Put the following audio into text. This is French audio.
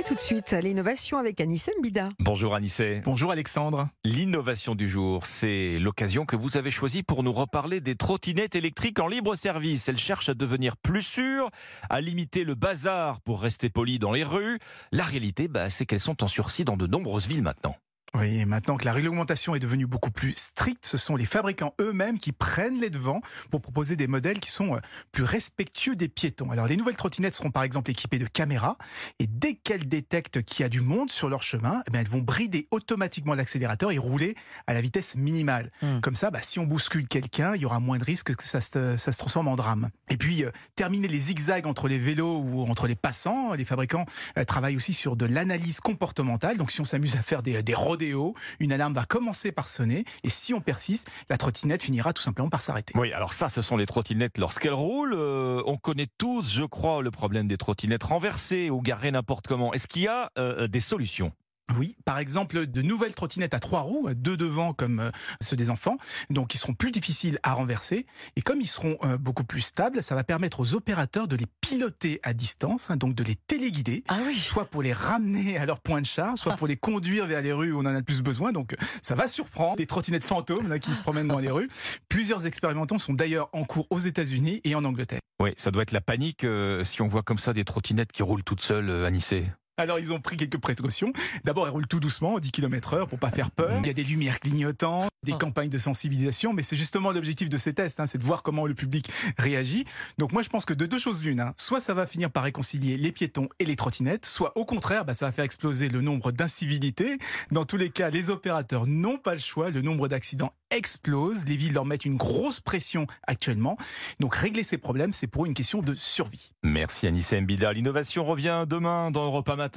Et tout de suite, l'innovation avec Anissé Mbida. Bonjour Anissé. Bonjour Alexandre. L'innovation du jour, c'est l'occasion que vous avez choisie pour nous reparler des trottinettes électriques en libre service. Elles cherchent à devenir plus sûres, à limiter le bazar pour rester polies dans les rues. La réalité, bah, c'est qu'elles sont en sursis dans de nombreuses villes maintenant. Oui, et maintenant que la réglementation est devenue beaucoup plus stricte, ce sont les fabricants eux-mêmes qui prennent les devants pour proposer des modèles qui sont euh, plus respectueux des piétons. Alors, les nouvelles trottinettes seront par exemple équipées de caméras et dès qu'elles détectent qu'il y a du monde sur leur chemin, eh bien, elles vont brider automatiquement l'accélérateur et rouler à la vitesse minimale. Hmm. Comme ça, bah, si on bouscule quelqu'un, il y aura moins de risques que ça se, ça se transforme en drame. Et puis, euh, terminer les zigzags entre les vélos ou entre les passants, les fabricants euh, travaillent aussi sur de l'analyse comportementale. Donc, si on s'amuse à faire des, des une alarme va commencer par sonner et si on persiste, la trottinette finira tout simplement par s'arrêter. Oui, alors ça, ce sont les trottinettes lorsqu'elles roulent. Euh, on connaît tous, je crois, le problème des trottinettes renversées ou garées n'importe comment. Est-ce qu'il y a euh, des solutions? Oui, par exemple, de nouvelles trottinettes à trois roues, deux devant comme euh, ceux des enfants, donc ils seront plus difficiles à renverser. Et comme ils seront euh, beaucoup plus stables, ça va permettre aux opérateurs de les piloter à distance, hein, donc de les téléguider, Ah oui. soit pour les ramener à leur point de charge, soit pour les conduire vers les rues où on en a le plus besoin. Donc ça va surprendre les trottinettes fantômes là, qui se promènent dans les rues. Plusieurs expérimentations sont d'ailleurs en cours aux États-Unis et en Angleterre. Oui, ça doit être la panique euh, si on voit comme ça des trottinettes qui roulent toutes seules, euh, Anissé. Alors ils ont pris quelques précautions. D'abord, elles roulent tout doucement, 10 km heure, pour pas faire peur. Il y a des lumières clignotantes, des campagnes de sensibilisation, mais c'est justement l'objectif de ces tests, hein, c'est de voir comment le public réagit. Donc moi, je pense que de deux choses l'une, hein, soit ça va finir par réconcilier les piétons et les trottinettes, soit au contraire, bah, ça va faire exploser le nombre d'incivilités. Dans tous les cas, les opérateurs n'ont pas le choix, le nombre d'accidents explose, les villes leur mettent une grosse pression actuellement. Donc régler ces problèmes, c'est pour une question de survie. Merci Anissé Mbida. L'innovation revient demain dans Europa Matin.